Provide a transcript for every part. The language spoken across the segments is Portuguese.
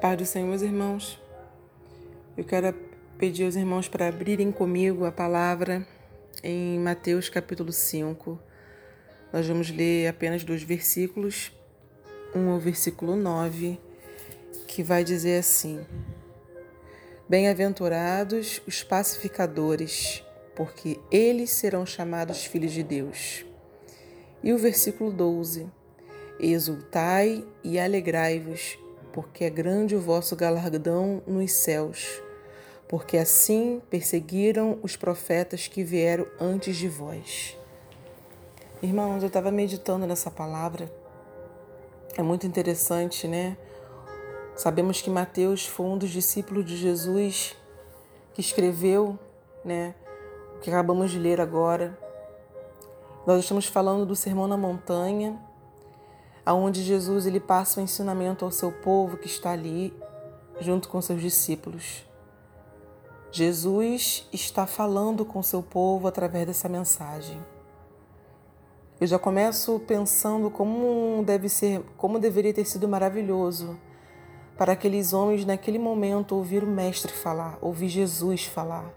Pai do Senhor, meus irmãos, eu quero pedir aos irmãos para abrirem comigo a palavra em Mateus capítulo 5. Nós vamos ler apenas dois versículos, um ao versículo 9, que vai dizer assim: Bem-aventurados os pacificadores, porque eles serão chamados filhos de Deus. E o versículo 12: Exultai e alegrai-vos porque é grande o vosso galardão nos céus, porque assim perseguiram os profetas que vieram antes de vós. Irmãos, eu estava meditando nessa palavra. É muito interessante, né? Sabemos que Mateus foi um dos discípulos de Jesus que escreveu, né, o que acabamos de ler agora. Nós estamos falando do Sermão na Montanha, aonde Jesus ele passa o ensinamento ao seu povo que está ali junto com seus discípulos. Jesus está falando com seu povo através dessa mensagem. Eu já começo pensando como deve ser, como deveria ter sido maravilhoso para aqueles homens naquele momento ouvir o mestre falar, ouvir Jesus falar.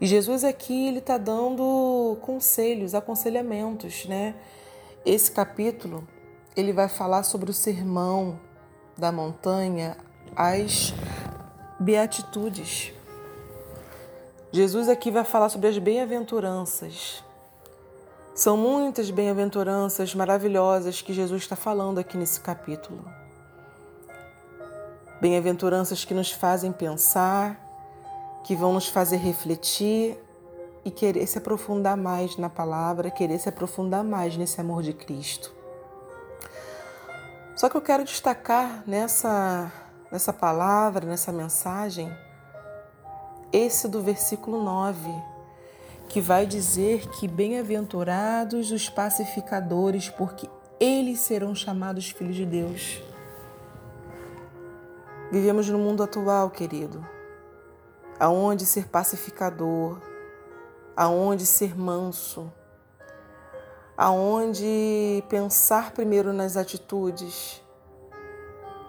E Jesus aqui ele está dando conselhos, aconselhamentos, né? Esse capítulo ele vai falar sobre o sermão da montanha, as beatitudes. Jesus aqui vai falar sobre as bem-aventuranças. São muitas bem-aventuranças maravilhosas que Jesus está falando aqui nesse capítulo. Bem-aventuranças que nos fazem pensar, que vão nos fazer refletir e querer se aprofundar mais na palavra, querer se aprofundar mais nesse amor de Cristo. Só que eu quero destacar nessa, nessa palavra, nessa mensagem, esse do versículo 9, que vai dizer que bem-aventurados os pacificadores, porque eles serão chamados filhos de Deus. Vivemos no mundo atual, querido, aonde ser pacificador, aonde ser manso, aonde pensar primeiro nas atitudes,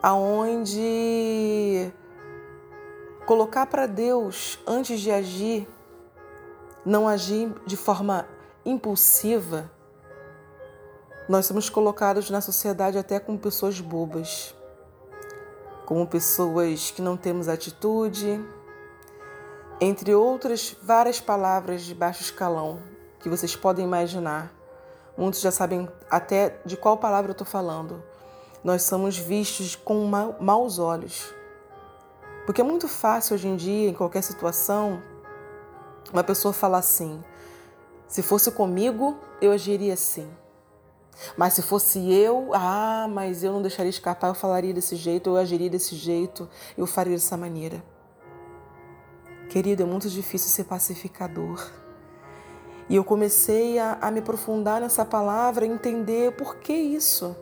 aonde colocar para Deus antes de agir, não agir de forma impulsiva, nós somos colocados na sociedade até como pessoas bobas, como pessoas que não temos atitude, entre outras várias palavras de baixo escalão que vocês podem imaginar. Muitos já sabem até de qual palavra eu estou falando. Nós somos vistos com ma maus olhos. Porque é muito fácil hoje em dia, em qualquer situação, uma pessoa falar assim: se fosse comigo, eu agiria assim. Mas se fosse eu, ah, mas eu não deixaria escapar, eu falaria desse jeito, eu agiria desse jeito, eu faria dessa maneira. Querido, é muito difícil ser pacificador. E eu comecei a, a me aprofundar nessa palavra, entender por que isso.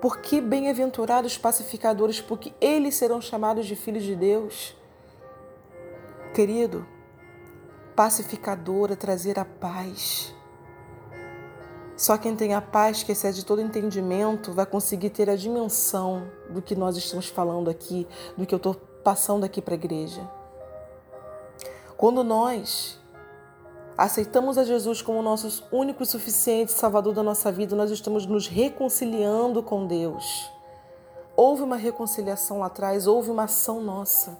Por que bem-aventurados pacificadores? Porque eles serão chamados de filhos de Deus. Querido, pacificador é trazer a paz. Só quem tem a paz que excede todo entendimento vai conseguir ter a dimensão do que nós estamos falando aqui, do que eu estou passando aqui para a igreja. Quando nós aceitamos a Jesus como nosso único e suficiente Salvador da nossa vida, nós estamos nos reconciliando com Deus. Houve uma reconciliação lá atrás, houve uma ação nossa.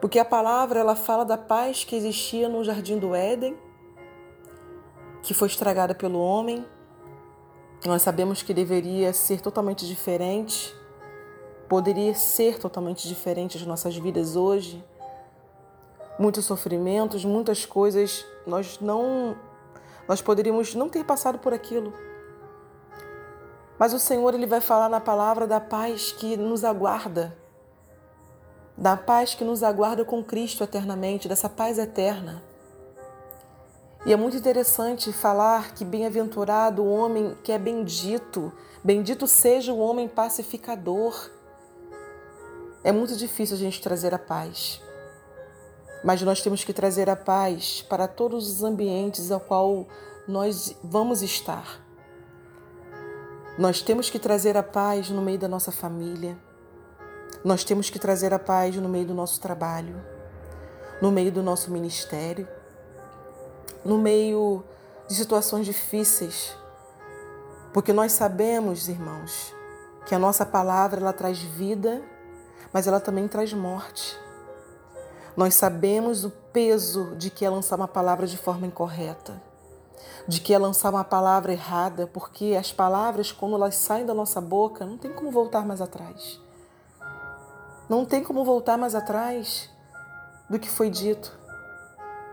Porque a palavra ela fala da paz que existia no jardim do Éden, que foi estragada pelo homem. Nós sabemos que deveria ser totalmente diferente, poderia ser totalmente diferente as nossas vidas hoje muitos sofrimentos, muitas coisas, nós não nós poderíamos não ter passado por aquilo. Mas o Senhor ele vai falar na palavra da paz que nos aguarda. Da paz que nos aguarda com Cristo eternamente, dessa paz eterna. E é muito interessante falar que bem-aventurado o homem que é bendito, bendito seja o homem pacificador. É muito difícil a gente trazer a paz mas nós temos que trazer a paz para todos os ambientes ao qual nós vamos estar. Nós temos que trazer a paz no meio da nossa família. Nós temos que trazer a paz no meio do nosso trabalho, no meio do nosso ministério, no meio de situações difíceis, porque nós sabemos, irmãos, que a nossa palavra ela traz vida, mas ela também traz morte. Nós sabemos o peso de que é lançar uma palavra de forma incorreta, de que é lançar uma palavra errada, porque as palavras, quando elas saem da nossa boca, não tem como voltar mais atrás. Não tem como voltar mais atrás do que foi dito.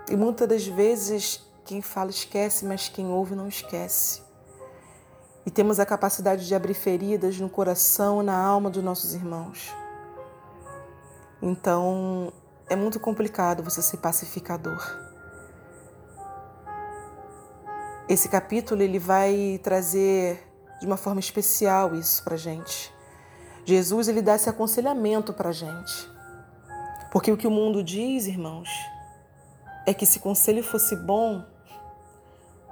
E muitas das vezes quem fala esquece, mas quem ouve não esquece. E temos a capacidade de abrir feridas no coração na alma dos nossos irmãos. Então, é muito complicado você ser pacificador. Esse capítulo ele vai trazer de uma forma especial isso para gente. Jesus ele dá esse aconselhamento para gente. Porque o que o mundo diz, irmãos, é que se conselho fosse bom,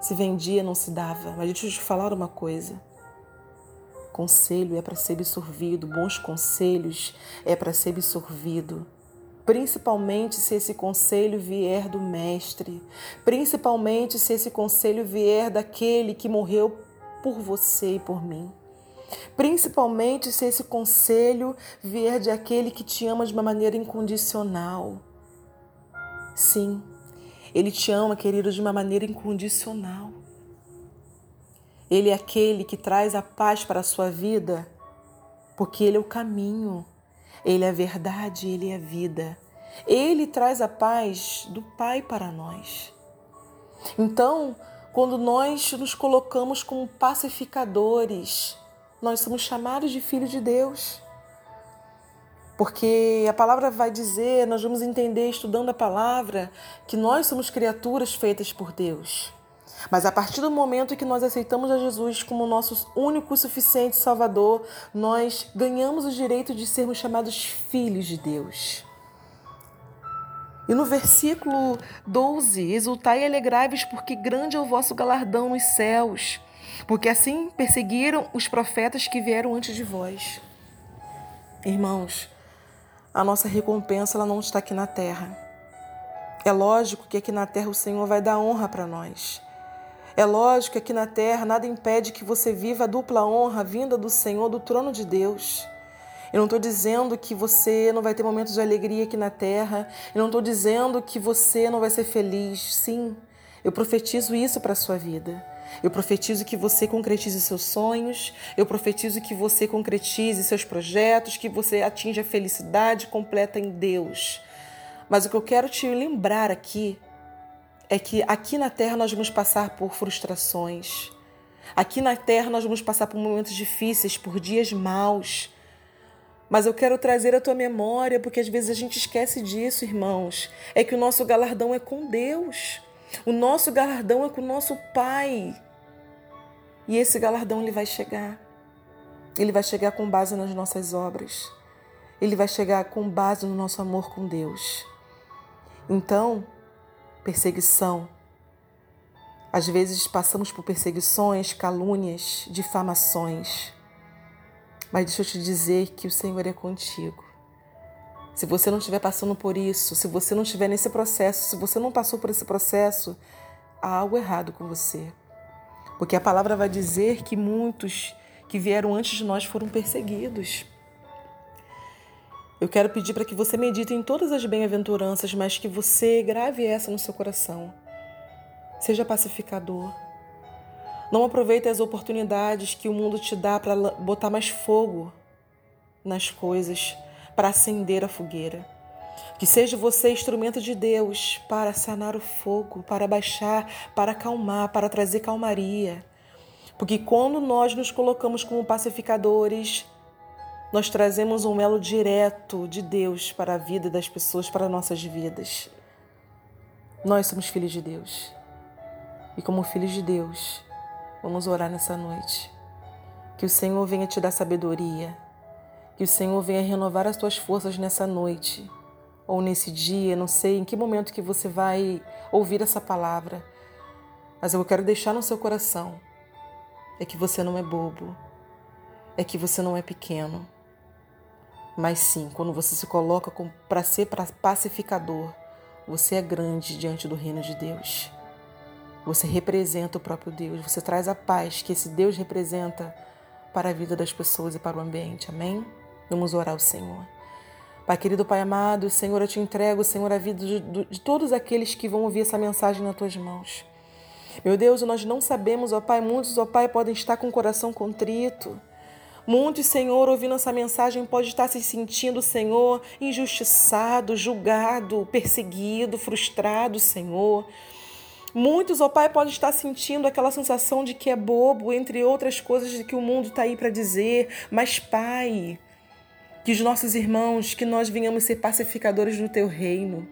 se vendia, não se dava. Mas deixa eu te falar uma coisa. Conselho é para ser absorvido, bons conselhos é para ser absorvido. Principalmente se esse conselho vier do Mestre, principalmente se esse conselho vier daquele que morreu por você e por mim. Principalmente se esse conselho vier de aquele que te ama de uma maneira incondicional. Sim, ele te ama, querido, de uma maneira incondicional. Ele é aquele que traz a paz para a sua vida, porque ele é o caminho, ele é a verdade, ele é a vida. Ele traz a paz do Pai para nós. Então, quando nós nos colocamos como pacificadores, nós somos chamados de filhos de Deus. Porque a palavra vai dizer, nós vamos entender estudando a palavra, que nós somos criaturas feitas por Deus. Mas a partir do momento que nós aceitamos a Jesus como nosso único e suficiente Salvador, nós ganhamos o direito de sermos chamados filhos de Deus. E no versículo 12: Exultai e alegrai-vos, porque grande é o vosso galardão nos céus porque assim perseguiram os profetas que vieram antes de vós. Irmãos, a nossa recompensa ela não está aqui na terra. É lógico que aqui na terra o Senhor vai dar honra para nós. É lógico que aqui na terra nada impede que você viva a dupla honra vinda do Senhor, do trono de Deus. Eu não estou dizendo que você não vai ter momentos de alegria aqui na terra. Eu não estou dizendo que você não vai ser feliz. Sim, eu profetizo isso para a sua vida. Eu profetizo que você concretize seus sonhos, eu profetizo que você concretize seus projetos, que você atinja a felicidade completa em Deus. Mas o que eu quero te lembrar aqui é que aqui na terra nós vamos passar por frustrações. Aqui na terra nós vamos passar por momentos difíceis, por dias maus. Mas eu quero trazer a tua memória, porque às vezes a gente esquece disso, irmãos. É que o nosso galardão é com Deus. O nosso galardão é com o nosso Pai. E esse galardão ele vai chegar. Ele vai chegar com base nas nossas obras. Ele vai chegar com base no nosso amor com Deus. Então, perseguição. Às vezes passamos por perseguições, calúnias, difamações. Mas deixa eu te dizer que o Senhor é contigo. Se você não estiver passando por isso, se você não estiver nesse processo, se você não passou por esse processo, há algo errado com você. Porque a palavra vai dizer que muitos que vieram antes de nós foram perseguidos. Eu quero pedir para que você medite em todas as bem-aventuranças, mas que você grave essa no seu coração. Seja pacificador. Não aproveite as oportunidades que o mundo te dá para botar mais fogo nas coisas para acender a fogueira. Que seja você instrumento de Deus para sanar o fogo, para baixar, para acalmar, para trazer calmaria. Porque quando nós nos colocamos como pacificadores, nós trazemos um elo direto de Deus para a vida das pessoas, para nossas vidas. Nós somos filhos de Deus. E como filhos de Deus, vamos orar nessa noite. Que o Senhor venha te dar sabedoria, que o Senhor venha renovar as tuas forças nessa noite ou nesse dia, não sei em que momento que você vai ouvir essa palavra. Mas eu quero deixar no seu coração é que você não é bobo. É que você não é pequeno. Mas sim, quando você se coloca para ser pacificador, você é grande diante do reino de Deus. Você representa o próprio Deus, você traz a paz que esse Deus representa para a vida das pessoas e para o ambiente. Amém? Vamos orar ao Senhor. Pai querido, Pai amado, Senhor, eu te entrego, Senhor, a vida de, de todos aqueles que vão ouvir essa mensagem nas tuas mãos. Meu Deus, nós não sabemos, ó Pai, muitos, ó Pai, podem estar com o coração contrito. Muitos, Senhor, ouvindo essa mensagem, pode estar se sentindo, Senhor, injustiçado, julgado, perseguido, frustrado, Senhor. Muitos, ó Pai, podem estar sentindo aquela sensação de que é bobo, entre outras coisas que o mundo está aí para dizer. Mas, Pai, que os nossos irmãos, que nós venhamos ser pacificadores do Teu reino.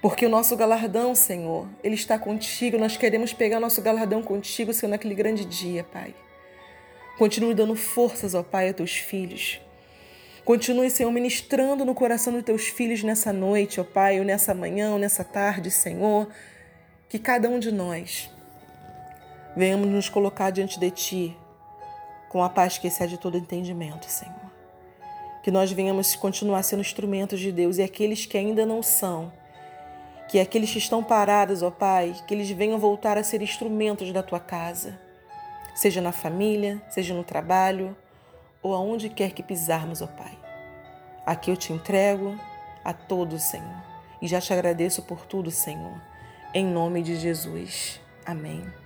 Porque o nosso galardão, Senhor, ele está contigo. Nós queremos pegar nosso galardão contigo, Senhor, naquele grande dia, Pai. Continue dando forças, ó Pai, a teus filhos. Continue, Senhor, ministrando no coração dos teus filhos nessa noite, ó Pai, ou nessa manhã, ou nessa tarde, Senhor que cada um de nós venhamos nos colocar diante de Ti com a paz que excede todo entendimento, Senhor. Que nós venhamos continuar sendo instrumentos de Deus e aqueles que ainda não são, que aqueles que estão parados, ó Pai, que eles venham voltar a ser instrumentos da Tua casa, seja na família, seja no trabalho ou aonde quer que pisarmos, ó Pai. Aqui eu te entrego a todos, Senhor, e já te agradeço por tudo, Senhor em nome de Jesus. Amém.